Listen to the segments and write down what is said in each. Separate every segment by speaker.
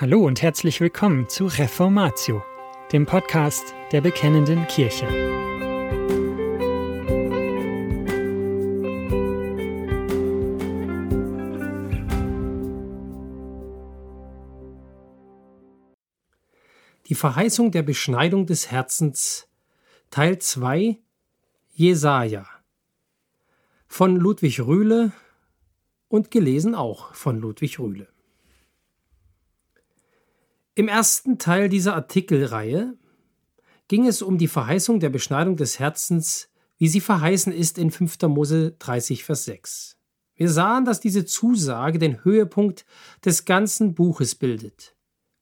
Speaker 1: Hallo und herzlich willkommen zu Reformatio, dem Podcast der Bekennenden Kirche.
Speaker 2: Die Verheißung der Beschneidung des Herzens Teil 2 Jesaja von Ludwig Rühle und gelesen auch von Ludwig Rühle. Im ersten Teil dieser Artikelreihe ging es um die Verheißung der Beschneidung des Herzens, wie sie verheißen ist in 5. Mose 30, Vers 6. Wir sahen, dass diese Zusage den Höhepunkt des ganzen Buches bildet.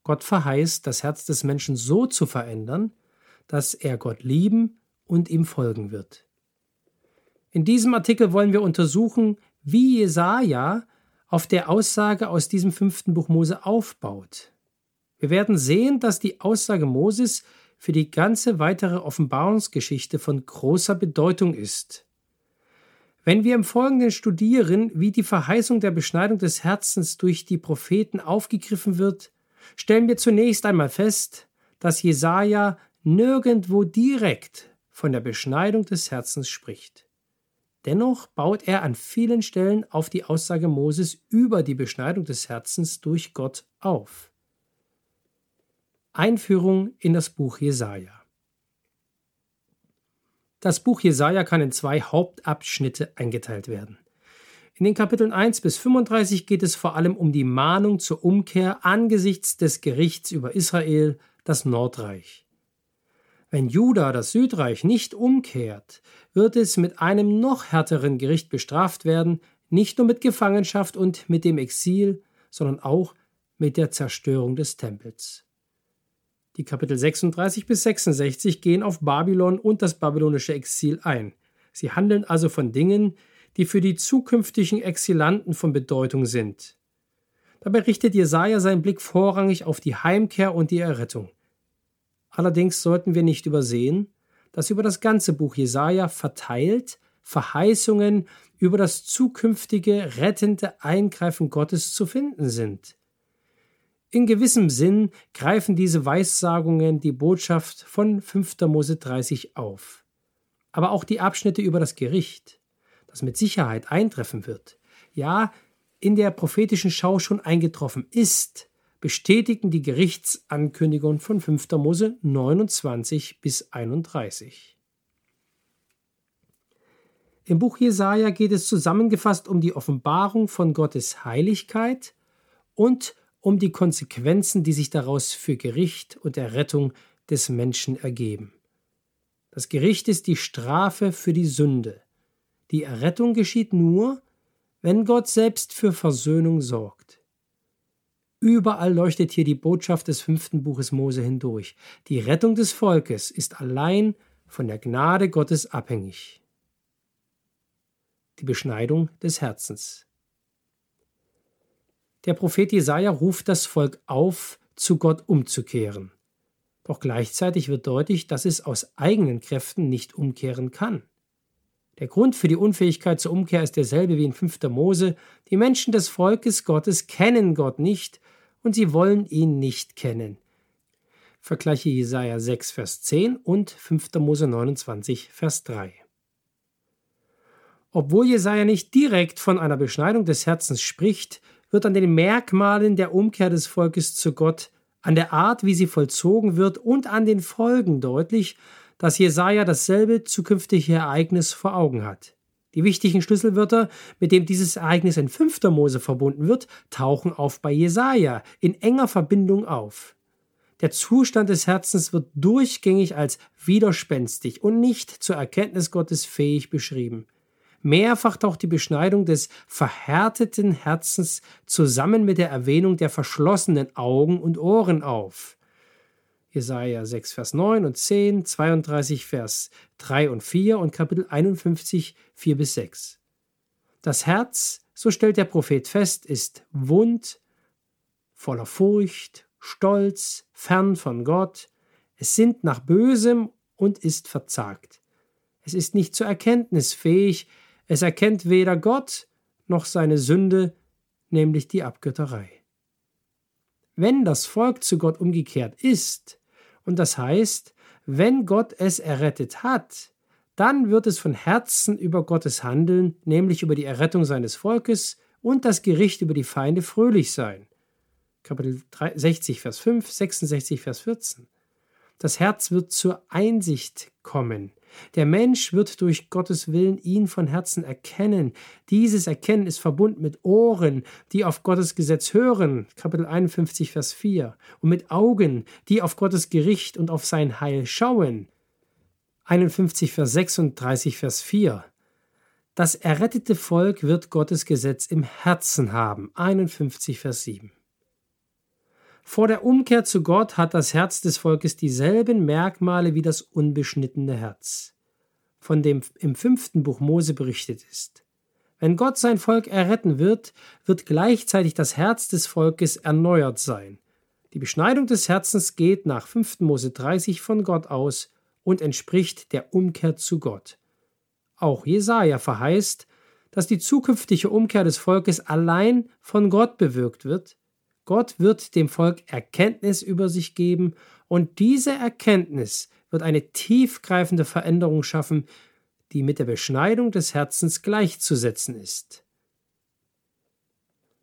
Speaker 2: Gott verheißt, das Herz des Menschen so zu verändern, dass er Gott lieben und ihm folgen wird. In diesem Artikel wollen wir untersuchen, wie Jesaja auf der Aussage aus diesem fünften Buch Mose aufbaut. Wir werden sehen, dass die Aussage Moses für die ganze weitere Offenbarungsgeschichte von großer Bedeutung ist. Wenn wir im Folgenden studieren, wie die Verheißung der Beschneidung des Herzens durch die Propheten aufgegriffen wird, stellen wir zunächst einmal fest, dass Jesaja nirgendwo direkt von der Beschneidung des Herzens spricht. Dennoch baut er an vielen Stellen auf die Aussage Moses über die Beschneidung des Herzens durch Gott auf. Einführung in das Buch Jesaja. Das Buch Jesaja kann in zwei Hauptabschnitte eingeteilt werden. In den Kapiteln 1 bis 35 geht es vor allem um die Mahnung zur Umkehr angesichts des Gerichts über Israel, das Nordreich. Wenn Juda, das Südreich, nicht umkehrt, wird es mit einem noch härteren Gericht bestraft werden, nicht nur mit Gefangenschaft und mit dem Exil, sondern auch mit der Zerstörung des Tempels. Die Kapitel 36 bis 66 gehen auf Babylon und das babylonische Exil ein. Sie handeln also von Dingen, die für die zukünftigen Exilanten von Bedeutung sind. Dabei richtet Jesaja seinen Blick vorrangig auf die Heimkehr und die Errettung. Allerdings sollten wir nicht übersehen, dass über das ganze Buch Jesaja verteilt Verheißungen über das zukünftige rettende Eingreifen Gottes zu finden sind. In gewissem Sinn greifen diese Weissagungen die Botschaft von 5. Mose 30 auf. Aber auch die Abschnitte über das Gericht, das mit Sicherheit eintreffen wird, ja, in der prophetischen Schau schon eingetroffen ist, bestätigen die Gerichtsankündigung von 5. Mose 29 bis 31. Im Buch Jesaja geht es zusammengefasst um die Offenbarung von Gottes Heiligkeit und um die Konsequenzen, die sich daraus für Gericht und Errettung des Menschen ergeben. Das Gericht ist die Strafe für die Sünde. Die Errettung geschieht nur, wenn Gott selbst für Versöhnung sorgt. Überall leuchtet hier die Botschaft des fünften Buches Mose hindurch. Die Rettung des Volkes ist allein von der Gnade Gottes abhängig. Die Beschneidung des Herzens. Der Prophet Jesaja ruft das Volk auf, zu Gott umzukehren. Doch gleichzeitig wird deutlich, dass es aus eigenen Kräften nicht umkehren kann. Der Grund für die Unfähigkeit zur Umkehr ist derselbe wie in 5. Mose. Die Menschen des Volkes Gottes kennen Gott nicht und sie wollen ihn nicht kennen. Vergleiche Jesaja 6, Vers 10 und 5. Mose 29, Vers 3. Obwohl Jesaja nicht direkt von einer Beschneidung des Herzens spricht, wird an den Merkmalen der Umkehr des Volkes zu Gott, an der Art, wie sie vollzogen wird und an den Folgen deutlich, dass Jesaja dasselbe zukünftige Ereignis vor Augen hat. Die wichtigen Schlüsselwörter, mit dem dieses Ereignis in 5. Mose verbunden wird, tauchen auf bei Jesaja in enger Verbindung auf. Der Zustand des Herzens wird durchgängig als widerspenstig und nicht zur Erkenntnis Gottes fähig beschrieben. Mehrfach taucht die Beschneidung des verhärteten Herzens zusammen mit der Erwähnung der verschlossenen Augen und Ohren auf. Jesaja 6, Vers 9 und 10, 32, Vers 3 und 4 und Kapitel 51, 4 bis 6. Das Herz, so stellt der Prophet fest, ist wund, voller Furcht, Stolz, fern von Gott, es sinnt nach Bösem und ist verzagt. Es ist nicht zur Erkenntnis fähig, es erkennt weder Gott noch seine Sünde, nämlich die Abgötterei. wenn das Volk zu Gott umgekehrt ist, und das heißt, wenn Gott es errettet hat, dann wird es von Herzen über Gottes Handeln, nämlich über die Errettung seines Volkes und das Gericht über die Feinde fröhlich sein. Kapitel 60, Vers 5, 66, Vers 14. Das Herz wird zur Einsicht kommen. Der Mensch wird durch Gottes Willen ihn von Herzen erkennen. Dieses Erkennen ist verbunden mit Ohren, die auf Gottes Gesetz hören, Kapitel 51, Vers 4, und mit Augen, die auf Gottes Gericht und auf sein Heil schauen, 51, Vers 36, Vers 4. Das errettete Volk wird Gottes Gesetz im Herzen haben, 51, Vers 7. Vor der Umkehr zu Gott hat das Herz des Volkes dieselben Merkmale wie das unbeschnittene Herz, von dem im fünften Buch Mose berichtet ist. Wenn Gott sein Volk erretten wird, wird gleichzeitig das Herz des Volkes erneuert sein. Die Beschneidung des Herzens geht nach 5. Mose 30 von Gott aus und entspricht der Umkehr zu Gott. Auch Jesaja verheißt, dass die zukünftige Umkehr des Volkes allein von Gott bewirkt wird, Gott wird dem Volk Erkenntnis über sich geben und diese Erkenntnis wird eine tiefgreifende Veränderung schaffen, die mit der Beschneidung des Herzens gleichzusetzen ist.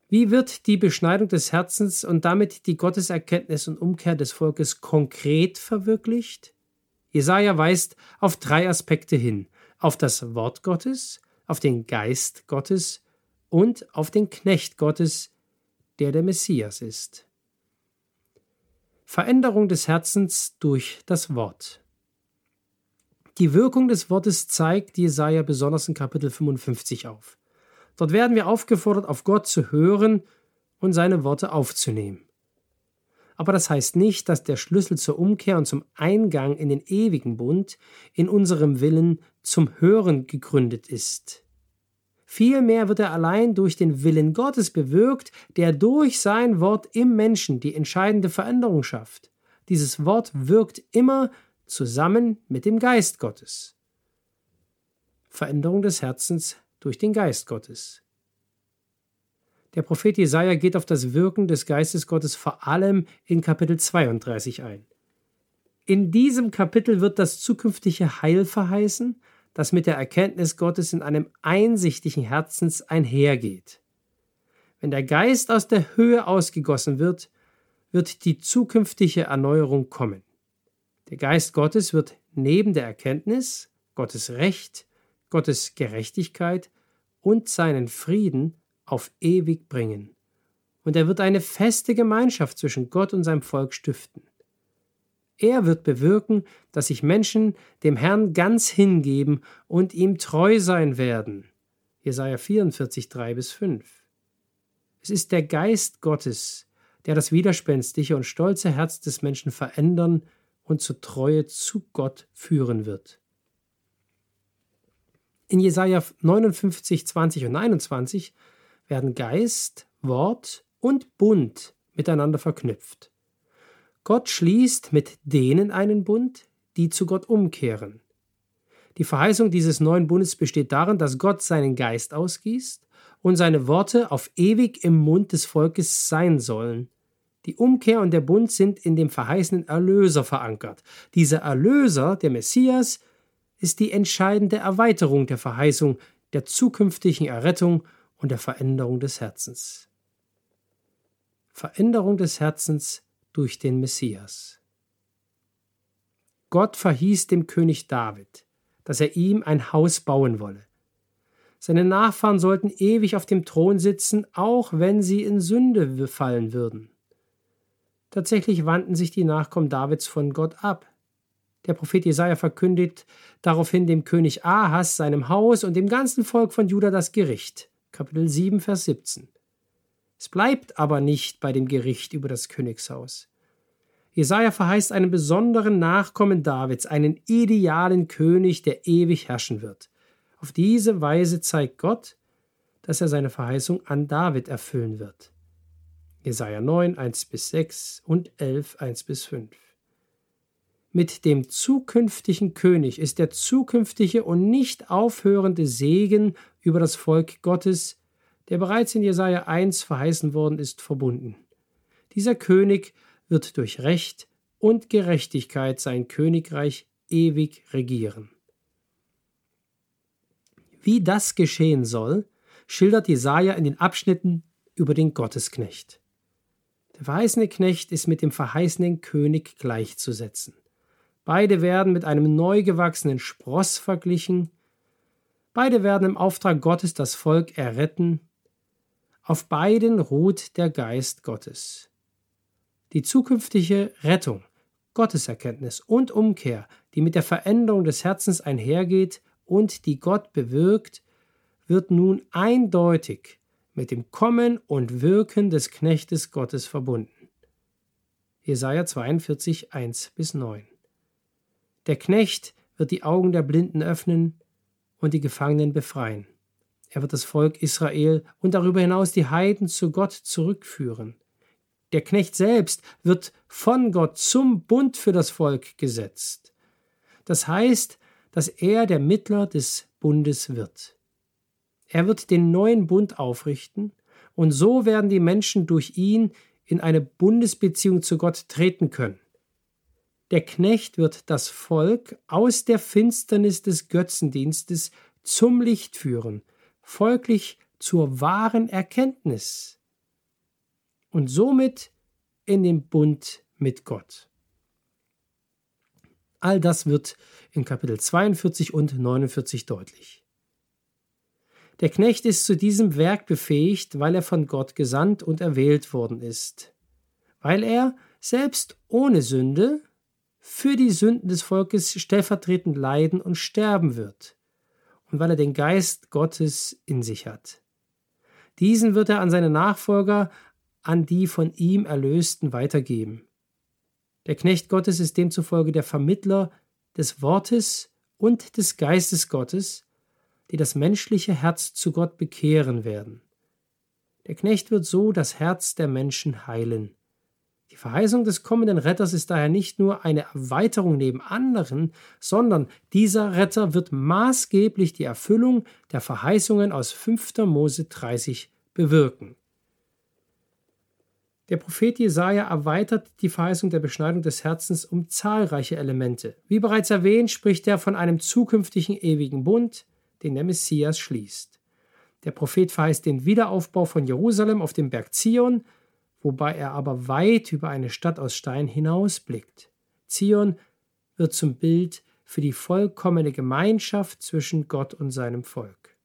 Speaker 2: Wie wird die Beschneidung des Herzens und damit die Gotteserkenntnis und Umkehr des Volkes konkret verwirklicht? Jesaja weist auf drei Aspekte hin: auf das Wort Gottes, auf den Geist Gottes und auf den Knecht Gottes, der der Messias ist. Veränderung des Herzens durch das Wort. Die Wirkung des Wortes zeigt Jesaja besonders in Kapitel 55 auf. Dort werden wir aufgefordert, auf Gott zu hören und seine Worte aufzunehmen. Aber das heißt nicht, dass der Schlüssel zur Umkehr und zum Eingang in den ewigen Bund in unserem Willen zum Hören gegründet ist. Vielmehr wird er allein durch den Willen Gottes bewirkt, der durch sein Wort im Menschen die entscheidende Veränderung schafft. Dieses Wort wirkt immer zusammen mit dem Geist Gottes. Veränderung des Herzens durch den Geist Gottes. Der Prophet Jesaja geht auf das Wirken des Geistes Gottes vor allem in Kapitel 32 ein. In diesem Kapitel wird das zukünftige Heil verheißen, das mit der Erkenntnis Gottes in einem einsichtigen Herzens einhergeht. Wenn der Geist aus der Höhe ausgegossen wird, wird die zukünftige Erneuerung kommen. Der Geist Gottes wird neben der Erkenntnis, Gottes Recht, Gottes Gerechtigkeit und seinen Frieden auf ewig bringen. Und er wird eine feste Gemeinschaft zwischen Gott und seinem Volk stiften. Er wird bewirken, dass sich Menschen dem Herrn ganz hingeben und ihm treu sein werden. Jesaja 44, 3 bis 5. Es ist der Geist Gottes, der das widerspenstige und stolze Herz des Menschen verändern und zur Treue zu Gott führen wird. In Jesaja 59, 20 und 21 werden Geist, Wort und Bund miteinander verknüpft. Gott schließt mit denen einen Bund, die zu Gott umkehren. Die Verheißung dieses neuen Bundes besteht darin, dass Gott seinen Geist ausgießt und seine Worte auf ewig im Mund des Volkes sein sollen. Die Umkehr und der Bund sind in dem verheißenen Erlöser verankert. Dieser Erlöser, der Messias, ist die entscheidende Erweiterung der Verheißung der zukünftigen Errettung und der Veränderung des Herzens. Veränderung des Herzens durch den Messias. Gott verhieß dem König David, dass er ihm ein Haus bauen wolle. Seine Nachfahren sollten ewig auf dem Thron sitzen, auch wenn sie in Sünde fallen würden. Tatsächlich wandten sich die Nachkommen Davids von Gott ab. Der Prophet Jesaja verkündigt daraufhin dem König Ahas, seinem Haus und dem ganzen Volk von Juda das Gericht. Kapitel 7, Vers 17. Es bleibt aber nicht bei dem Gericht über das Königshaus. Jesaja verheißt einen besonderen Nachkommen Davids, einen idealen König, der ewig herrschen wird. Auf diese Weise zeigt Gott, dass er seine Verheißung an David erfüllen wird. Jesaja 9, 1 bis 6 und 11, 1 bis 5. Mit dem zukünftigen König ist der zukünftige und nicht aufhörende Segen über das Volk Gottes, der bereits in Jesaja 1 verheißen worden ist, verbunden. Dieser König wird durch Recht und Gerechtigkeit sein Königreich ewig regieren. Wie das geschehen soll, schildert Jesaja in den Abschnitten über den Gottesknecht. Der verheißene Knecht ist mit dem verheißenen König gleichzusetzen. Beide werden mit einem neu gewachsenen Spross verglichen. Beide werden im Auftrag Gottes das Volk erretten. Auf beiden ruht der Geist Gottes. Die zukünftige Rettung, Gotteserkenntnis und Umkehr, die mit der Veränderung des Herzens einhergeht und die Gott bewirkt, wird nun eindeutig mit dem Kommen und Wirken des Knechtes Gottes verbunden. Jesaja 42, 1 bis 9. Der Knecht wird die Augen der Blinden öffnen und die Gefangenen befreien. Er wird das Volk Israel und darüber hinaus die Heiden zu Gott zurückführen. Der Knecht selbst wird von Gott zum Bund für das Volk gesetzt. Das heißt, dass er der Mittler des Bundes wird. Er wird den neuen Bund aufrichten, und so werden die Menschen durch ihn in eine Bundesbeziehung zu Gott treten können. Der Knecht wird das Volk aus der Finsternis des Götzendienstes zum Licht führen, folglich zur wahren Erkenntnis und somit in den Bund mit Gott. All das wird in Kapitel 42 und 49 deutlich. Der Knecht ist zu diesem Werk befähigt, weil er von Gott gesandt und erwählt worden ist, weil er selbst ohne Sünde für die Sünden des Volkes stellvertretend leiden und sterben wird, und weil er den Geist Gottes in sich hat. Diesen wird er an seine Nachfolger, an die von ihm Erlösten weitergeben. Der Knecht Gottes ist demzufolge der Vermittler des Wortes und des Geistes Gottes, die das menschliche Herz zu Gott bekehren werden. Der Knecht wird so das Herz der Menschen heilen. Die Verheißung des kommenden Retters ist daher nicht nur eine Erweiterung neben anderen, sondern dieser Retter wird maßgeblich die Erfüllung der Verheißungen aus 5. Mose 30 bewirken. Der Prophet Jesaja erweitert die Verheißung der Beschneidung des Herzens um zahlreiche Elemente. Wie bereits erwähnt, spricht er von einem zukünftigen ewigen Bund, den der Messias schließt. Der Prophet verheißt den Wiederaufbau von Jerusalem auf dem Berg Zion wobei er aber weit über eine Stadt aus Stein hinausblickt. Zion wird zum Bild für die vollkommene Gemeinschaft zwischen Gott und seinem Volk.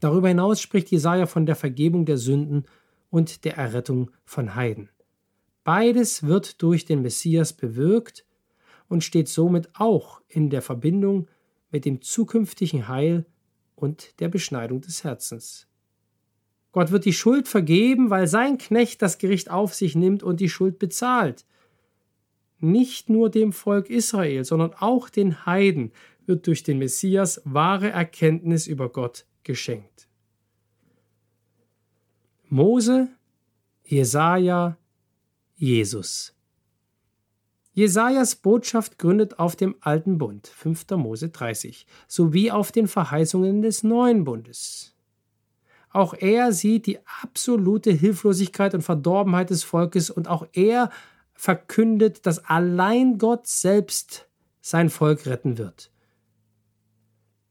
Speaker 2: Darüber hinaus spricht Jesaja von der Vergebung der Sünden und der Errettung von Heiden. Beides wird durch den Messias bewirkt und steht somit auch in der Verbindung mit dem zukünftigen Heil und der Beschneidung des Herzens. Gott wird die Schuld vergeben, weil sein Knecht das Gericht auf sich nimmt und die Schuld bezahlt. Nicht nur dem Volk Israel, sondern auch den Heiden wird durch den Messias wahre Erkenntnis über Gott geschenkt. Mose, Jesaja, Jesus. Jesajas Botschaft gründet auf dem alten Bund, 5. Mose 30, sowie auf den Verheißungen des neuen Bundes. Auch er sieht die absolute Hilflosigkeit und Verdorbenheit des Volkes und auch er verkündet, dass allein Gott selbst sein Volk retten wird.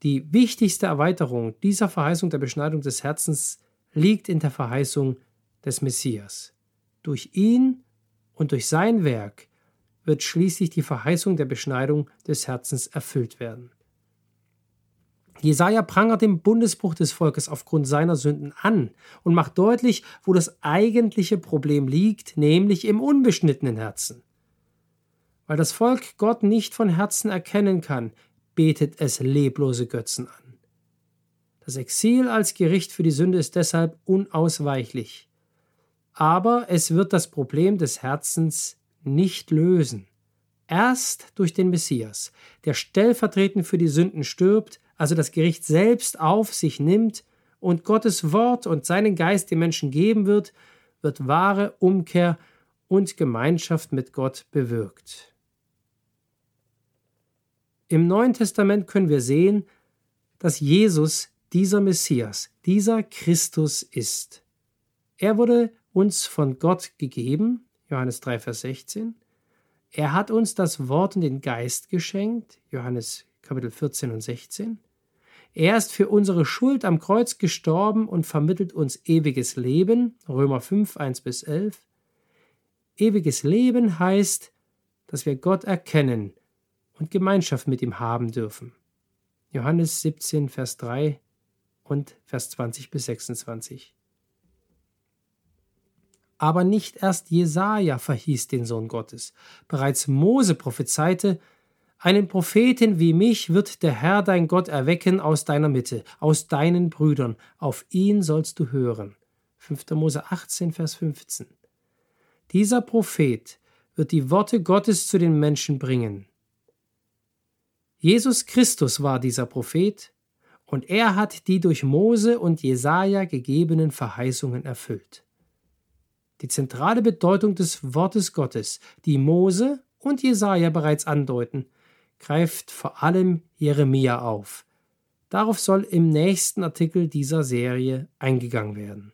Speaker 2: Die wichtigste Erweiterung dieser Verheißung der Beschneidung des Herzens liegt in der Verheißung des Messias. Durch ihn und durch sein Werk wird schließlich die Verheißung der Beschneidung des Herzens erfüllt werden. Jesaja prangert den Bundesbruch des Volkes aufgrund seiner Sünden an und macht deutlich, wo das eigentliche Problem liegt, nämlich im unbeschnittenen Herzen. Weil das Volk Gott nicht von Herzen erkennen kann, betet es leblose Götzen an. Das Exil als Gericht für die Sünde ist deshalb unausweichlich. Aber es wird das Problem des Herzens nicht lösen. Erst durch den Messias, der stellvertretend für die Sünden stirbt, also das Gericht selbst auf sich nimmt und Gottes Wort und seinen Geist den Menschen geben wird, wird wahre Umkehr und Gemeinschaft mit Gott bewirkt. Im Neuen Testament können wir sehen, dass Jesus dieser Messias, dieser Christus ist. Er wurde uns von Gott gegeben, Johannes 3, Vers 16. Er hat uns das Wort und den Geist geschenkt, Johannes Kapitel 14 und 16. Er ist für unsere Schuld am Kreuz gestorben und vermittelt uns ewiges Leben, Römer 5, 1 bis 11. Ewiges Leben heißt, dass wir Gott erkennen und Gemeinschaft mit ihm haben dürfen. Johannes 17, Vers 3 und Vers 20 bis 26. Aber nicht erst Jesaja verhieß den Sohn Gottes. Bereits Mose prophezeite, einen Propheten wie mich wird der Herr dein Gott erwecken aus deiner Mitte, aus deinen Brüdern, auf ihn sollst du hören. 5. Mose 18, Vers 15. Dieser Prophet wird die Worte Gottes zu den Menschen bringen. Jesus Christus war dieser Prophet, und er hat die durch Mose und Jesaja gegebenen Verheißungen erfüllt. Die zentrale Bedeutung des Wortes Gottes, die Mose und Jesaja bereits andeuten, greift vor allem Jeremia auf. Darauf soll im nächsten Artikel dieser Serie eingegangen werden.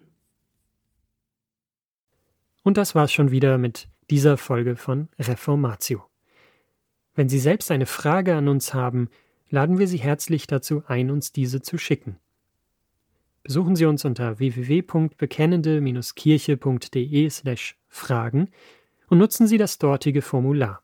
Speaker 1: Und das war's schon wieder mit dieser Folge von Reformatio. Wenn Sie selbst eine Frage an uns haben, laden wir Sie herzlich dazu ein, uns diese zu schicken. Besuchen Sie uns unter www.bekennende-kirche.de/fragen und nutzen Sie das dortige Formular.